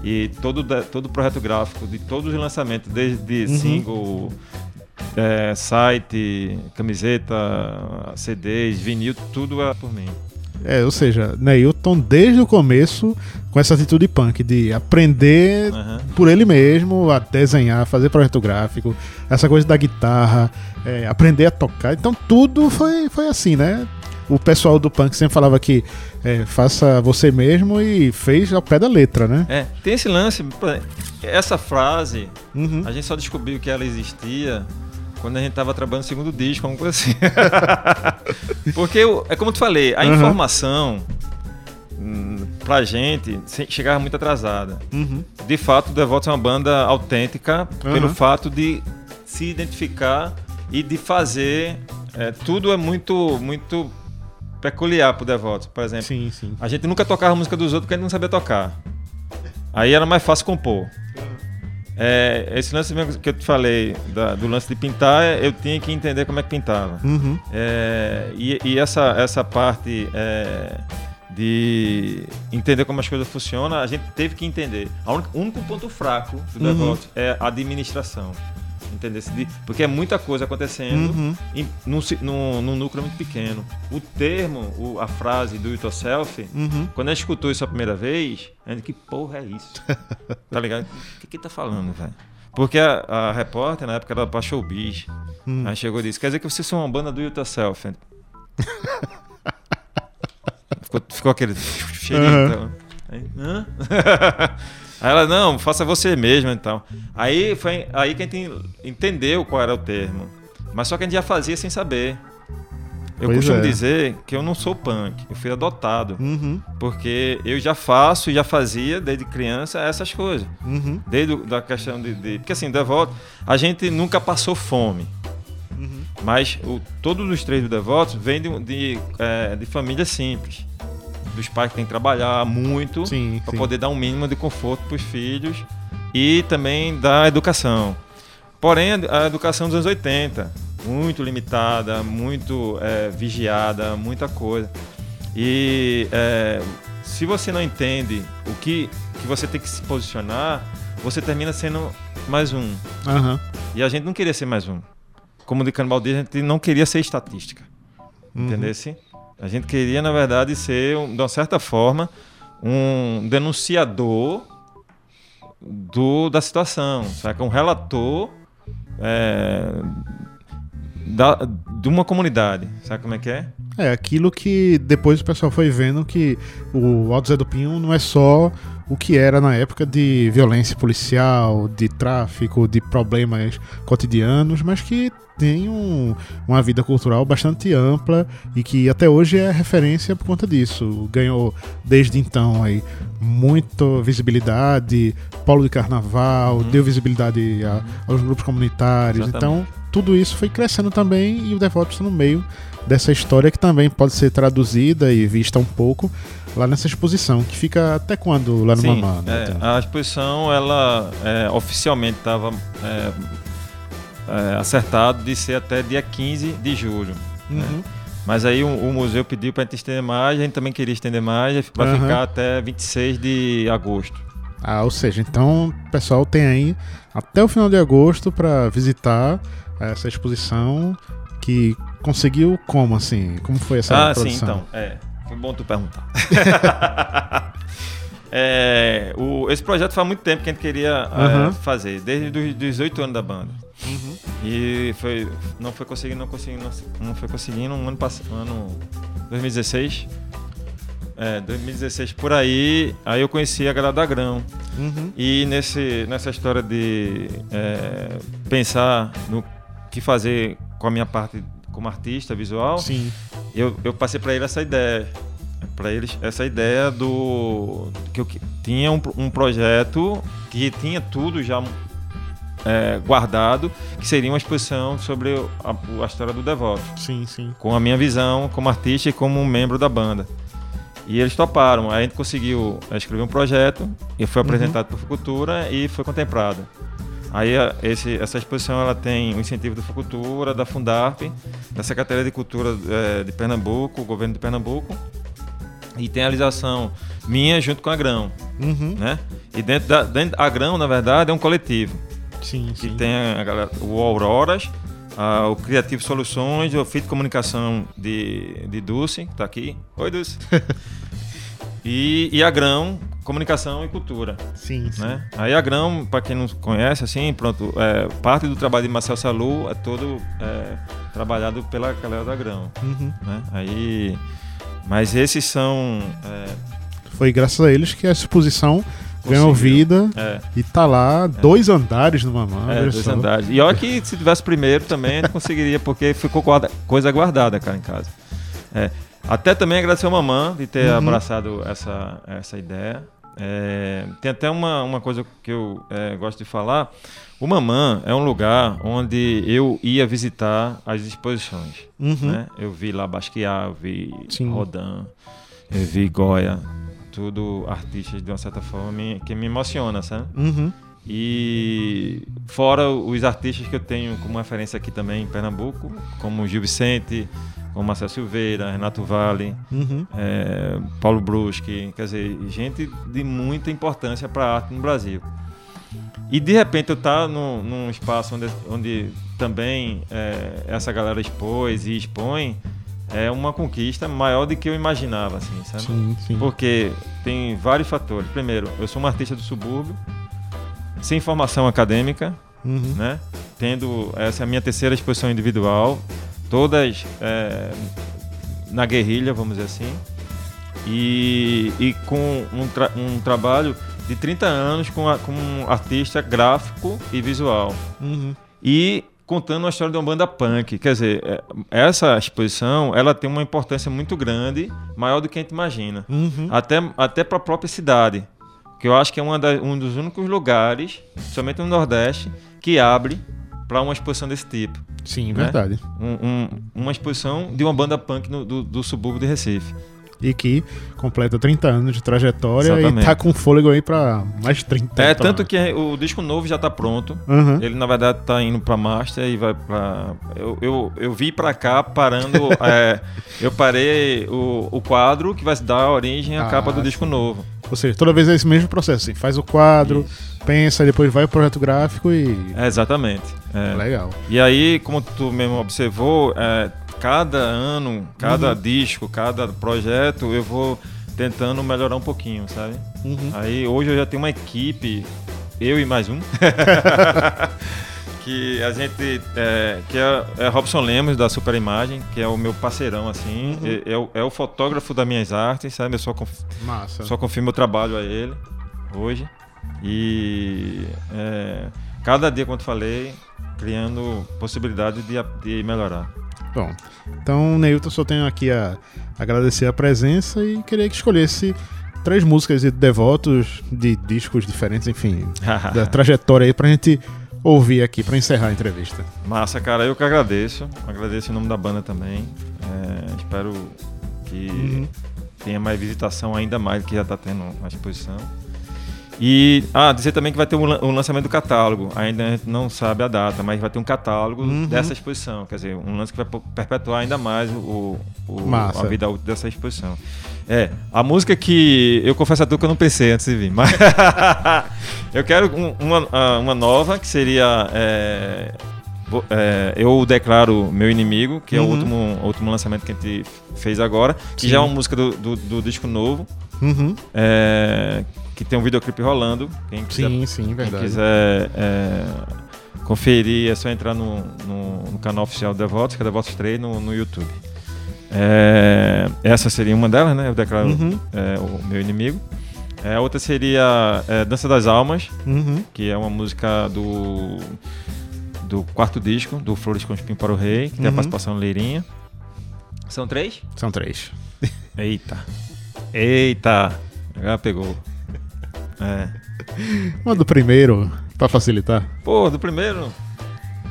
[SPEAKER 3] e todo, todo o projeto gráfico de todos os lançamentos, desde uhum. single, é, site, camiseta, CDs, vinil, tudo é por mim.
[SPEAKER 2] É, ou seja, Neilton desde o começo com essa atitude punk de aprender uhum. por ele mesmo a desenhar, fazer projeto gráfico, essa coisa da guitarra, é, aprender a tocar. Então tudo foi, foi assim, né? O pessoal do punk sempre falava que é, faça você mesmo e fez ao pé da letra, né?
[SPEAKER 3] É, tem esse lance, essa frase, uhum. a gente só descobriu que ela existia quando a gente estava trabalhando no segundo disco, alguma coisa assim. Porque, é como te falei, a uhum. informação hum, pra gente chegava muito atrasada. Uhum. De fato, o Devotos é uma banda autêntica uhum. pelo fato de se identificar e de fazer. É, tudo é muito, muito peculiar pro Devotos. Por exemplo,
[SPEAKER 2] sim, sim.
[SPEAKER 3] a gente nunca tocava a música dos outros porque a gente não sabia tocar. Aí era mais fácil compor. É, esse lance mesmo que eu te falei, da, do lance de pintar, eu tinha que entender como é que pintava. Uhum. É, e, e essa, essa parte é, de entender como as coisas funcionam, a gente teve que entender. O único ponto fraco do uhum. é a administração. Entendeu? Porque é muita coisa acontecendo uhum. em, num, num, num, núcleo muito pequeno. O termo, o, a frase do it yourself, uhum. quando a gente escutou isso a primeira vez, a gente, que porra é isso? tá ligado? O que que tá falando, velho? Porque a, a, repórter, na época, era pra showbiz. Hum. Aí chegou e disse: Quer dizer que vocês são uma banda do It Yourself? ficou, ficou aquele cheirinho. Uhum. Então. Aí, Hã? Aí ela, não, faça você mesmo então. Aí foi aí que a gente entendeu qual era o termo. Mas só que a gente já fazia sem saber. Eu pois costumo é. dizer que eu não sou punk, eu fui adotado. Uhum. Porque eu já faço e já fazia desde criança essas coisas. Uhum. Desde a questão de, de, Porque assim, devoto, a gente nunca passou fome. Uhum. Mas o, todos os três devotos vêm de, de, é, de famílias simples dos pais que têm que trabalhar muito para poder dar um mínimo de conforto para os filhos e também da educação. Porém, a educação dos anos 80, muito limitada, muito é, vigiada, muita coisa. E é, se você não entende o que, que você tem que se posicionar, você termina sendo mais um. Uhum. E a gente não queria ser mais um. Como de Canibal a gente não queria ser estatística. Uhum. Entendeu? A gente queria, na verdade, ser, de uma certa forma, um denunciador do, da situação, sabe? um relator é, da, de uma comunidade. Sabe como é que é?
[SPEAKER 2] É, aquilo que depois o pessoal foi vendo que o Alto Zé do Pinho não é só o que era na época de violência policial, de tráfico, de problemas cotidianos, mas que tem um, uma vida cultural bastante ampla e que até hoje é referência por conta disso. Ganhou desde então aí muita visibilidade, polo de carnaval, uhum. deu visibilidade a, aos grupos comunitários. Exatamente. Então, tudo isso foi crescendo também e o Devoto está no meio dessa história que também pode ser traduzida e vista um pouco lá nessa exposição, que fica até quando lá no Sim, Mamá?
[SPEAKER 3] Né? É, a exposição, ela é, oficialmente estava é, é, acertado de ser até dia 15 de julho. Né? Uhum. Né? Mas aí o, o museu pediu para a gente estender mais, a gente também queria estender mais, vai uhum. ficar até 26 de agosto.
[SPEAKER 2] Ah, ou seja, então o pessoal tem aí até o final de agosto para visitar essa exposição que conseguiu como assim? Como foi essa
[SPEAKER 3] ah, produção? Ah, sim, então. É, foi bom tu perguntar. é, o, esse projeto faz muito tempo que a gente queria uhum. é, fazer, desde os 18 anos da banda. Uhum. E foi, não foi conseguindo, não conseguindo, não foi conseguindo um ano passado, ano 2016. É, 2016 por aí, aí eu conheci a galera da Grão. Uhum. E nesse, nessa história de é, pensar no que fazer com a minha parte como artista visual, Sim. Eu, eu passei para ele essa ideia. Para eles, essa ideia do. que eu tinha um, um projeto que tinha tudo já é, guardado, que seria uma exposição sobre a, a, história do Devoto.
[SPEAKER 2] Sim, sim.
[SPEAKER 3] Com a minha visão como artista e como membro da banda. E eles toparam. Aí a gente conseguiu é, escrever um projeto e foi apresentado uhum. para a Cultura e foi contemplado. Aí esse, essa exposição ela tem o incentivo da Fucultura, da Fundarp, da Secretaria de Cultura é, de Pernambuco, o governo de Pernambuco, e tem a realização minha junto com a Grão. Uhum. Né? E dentro da dentro, a Grão, na verdade, é um coletivo.
[SPEAKER 2] Sim,
[SPEAKER 3] que
[SPEAKER 2] sim.
[SPEAKER 3] tem a, galera, o Auroras, a, o Criativo Soluções, o FIT Comunicação de, de Dulce, que está aqui. Oi, Dulce. e, e a Grão, comunicação e cultura.
[SPEAKER 2] Sim, sim.
[SPEAKER 3] Né? Aí a Grão, para quem não conhece, assim, pronto, é, parte do trabalho de Marcel Salu é todo é, trabalhado pela galera da Grão. Uhum. Né? Aí, mas esses são. É...
[SPEAKER 2] Foi graças a eles que a exposição ganhou vida é. e tá lá, é. dois andares no Mamã.
[SPEAKER 3] É, dois só. andares. E olha que se tivesse primeiro também, a gente conseguiria, porque ficou guarda, coisa guardada, cara, em casa. É. Até também agradecer ao Mamã de ter uhum. abraçado essa, essa ideia. É, tem até uma, uma coisa que eu é, gosto de falar. O Mamã é um lugar onde eu ia visitar as exposições. Uhum. Né? Eu vi lá Basquiat, eu vi Sim. Rodin, eu vi Goya, tudo artistas de uma certa forma me, que me emociona, sabe? Uhum. E fora os artistas que eu tenho como referência aqui também em Pernambuco, como Gil Vicente, como Marcelo Silveira, Renato Vale, uhum. é, Paulo Bruschi, quer dizer, gente de muita importância para a arte no Brasil. E de repente eu estar tá num, num espaço onde, onde também é, essa galera expôs e expõe, é uma conquista maior do que eu imaginava, assim, sabe? Sim, sim. Porque tem vários fatores. Primeiro, eu sou um artista do subúrbio, sem formação acadêmica, uhum. né? Tendo essa é a minha terceira exposição individual, todas é, na guerrilha, vamos dizer assim, e, e com um, tra um trabalho de 30 anos com, a, com um artista gráfico e visual. Uhum. E contando a história de uma banda punk. Quer dizer, é, essa exposição ela tem uma importância muito grande, maior do que a gente imagina. Uhum. Até, até para a própria cidade. Que eu acho que é da, um dos únicos lugares, somente no Nordeste, que abre para uma exposição desse tipo.
[SPEAKER 2] Sim, né? verdade.
[SPEAKER 3] Um, um, uma exposição de uma banda punk no, do, do subúrbio de Recife
[SPEAKER 2] e que completa 30 anos de trajetória Exatamente. e tá com fôlego aí pra mais 30.
[SPEAKER 3] É, tanto que o disco novo já tá pronto. Uhum. Ele, na verdade, tá indo pra Master e vai pra. Eu, eu, eu vi pra cá parando. é, eu parei o, o quadro que vai dar origem à ah, capa do disco novo.
[SPEAKER 2] Ou seja, toda vez é esse mesmo processo, assim, faz o quadro, Isso. pensa, depois vai pro projeto gráfico e.
[SPEAKER 3] É, exatamente.
[SPEAKER 2] É. Legal.
[SPEAKER 3] E aí, como tu mesmo observou, é, cada ano, cada uhum. disco, cada projeto, eu vou tentando melhorar um pouquinho, sabe? Uhum. Aí hoje eu já tenho uma equipe, eu e mais um. que a gente é, que é, é, Robson Lemos da Super Imagem, que é o meu parceirão assim, uhum. é, é, o, fotógrafo das minhas artes, sabe? Eu só, conf... só confio meu trabalho a ele hoje. E é, cada dia, como eu falei, criando possibilidade de, de melhorar.
[SPEAKER 2] Bom, então, Neilton, só tenho aqui a agradecer a presença e queria que escolhesse três músicas de devotos de discos diferentes, enfim, da trajetória aí pra gente ouvir aqui, pra encerrar a entrevista.
[SPEAKER 3] Massa, cara, eu que agradeço. Agradeço em nome da banda também. É, espero que uhum. tenha mais visitação ainda mais do que já tá tendo na exposição. E ah, dizer também que vai ter um, um, lançamento do catálogo. Ainda a gente não sabe a data, mas vai ter um catálogo uhum. dessa exposição. Quer dizer, um lance que vai perpetuar ainda mais o, o a vida útil dessa exposição. É, a música que eu confesso a tu que eu não pensei antes de vir, mas eu quero um, uma, ah, uma nova que seria é, é, eu declaro meu inimigo, que uhum. é o uhum. último, último lançamento que a gente fez agora, que Sim. já é uma música do, do, do disco novo. Uhum. É, que tem um videoclipe rolando. Quem quiser,
[SPEAKER 2] sim, sim, verdade.
[SPEAKER 3] Quem quiser é, conferir, é só entrar no, no, no canal oficial do Devotos, que é Devotos 3, no, no YouTube. É, essa seria uma delas, né? Eu declaro uhum. é, o meu inimigo. É, a outra seria é, Dança das Almas, uhum. que é uma música do, do quarto disco, do Flores com Espinho para o Rei, que uhum. tem a uhum. participação Leirinha. São três?
[SPEAKER 2] São três.
[SPEAKER 3] Eita. Eita. Já pegou. É.
[SPEAKER 2] Uma do primeiro, pra facilitar.
[SPEAKER 3] Pô, do primeiro.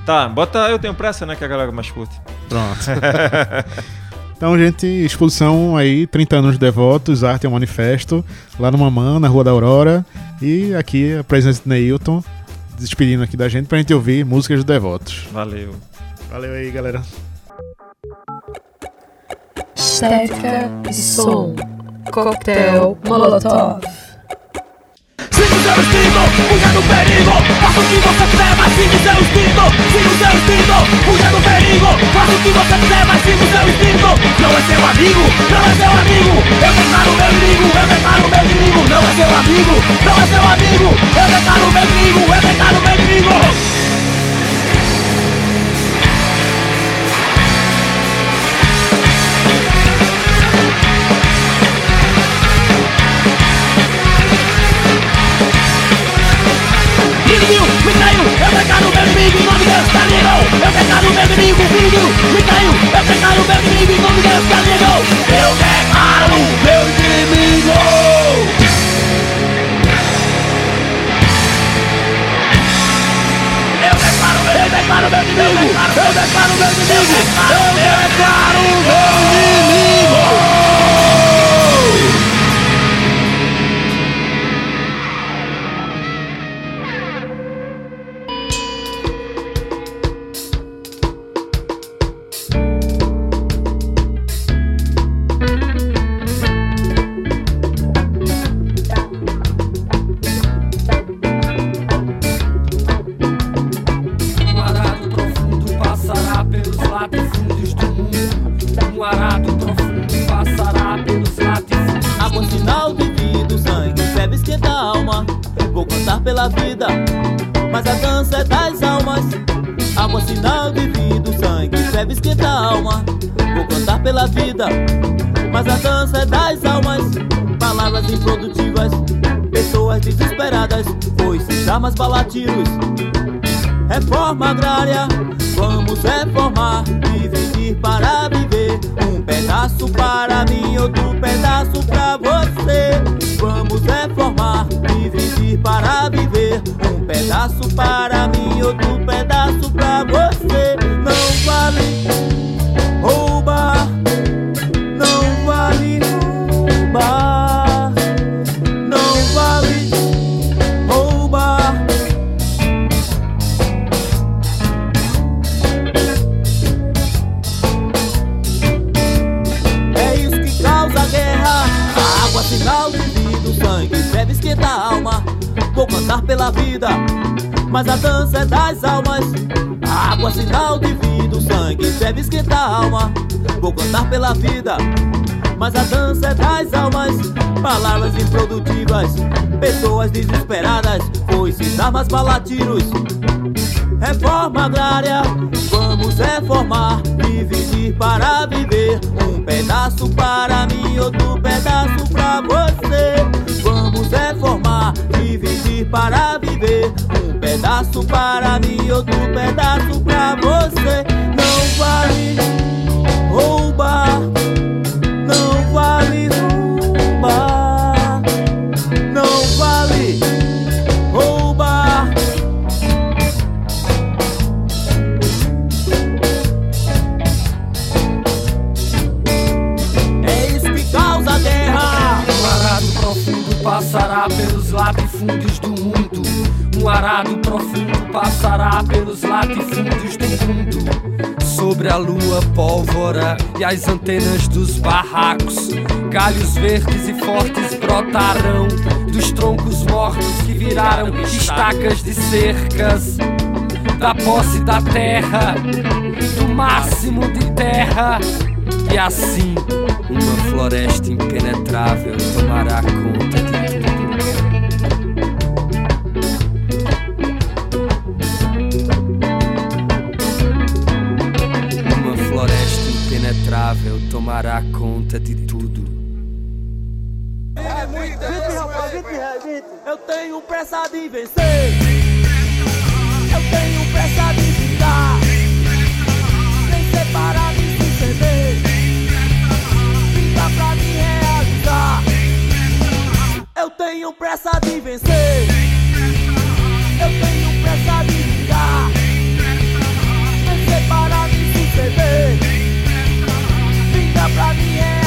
[SPEAKER 3] Tá, bota Eu Tenho Pressa, né? Que a galera mais curte.
[SPEAKER 2] Pronto. então, gente, exposição aí, 30 anos de devotos, arte é um manifesto, lá no Mamã, na Rua da Aurora. E aqui a presença de Neilton, despedindo aqui da gente pra gente ouvir músicas de devotos.
[SPEAKER 3] Valeu.
[SPEAKER 2] Valeu aí, galera.
[SPEAKER 1] Estética e som. Coquetel Molotov
[SPEAKER 4] seu instinto, fuja do perigo Faça o que você quiser, mas siga seu instinto Siga seu instinto, fuja do perigo Faça o que você quiser, mas siga seu instinto Não é seu amigo, não é seu amigo. Eu declaro meu inimigo, eu declaro meu inimigo Não é seu amigo, não é seu amigo Eu declaro meu inimigo, eu declaro meu inimigo Eu
[SPEAKER 5] mas a dança é das almas. Água, sinal de vida, o sangue deve esquentar a alma. Vou cantar pela vida, mas a dança é das almas. Palavras improdutivas, pessoas desesperadas, foices, armas, balatiros. Reforma agrária, vamos reformar, dividir para viver. Um pedaço para mim, outro pedaço pra você. Vamos reformar, dividir para viver. Um pedaço para mim, outro pedaço pra você. Não vale roubar, não vale roubar,
[SPEAKER 6] profundo passará pelos latifúndios do mundo. Sobre a lua, pólvora e as antenas dos barracos. Galhos verdes e fortes brotarão dos troncos mortos que viraram estacas de cercas. Da posse da terra, do máximo de terra. E assim, uma floresta impenetrável tomará conta de tomará conta de tudo.
[SPEAKER 5] Eu tenho pressa de vencer. Eu tenho pressa de vingar. Vencer para me suceder. Vingar pra me realizar. Eu tenho pressa de vencer. Vingar pra me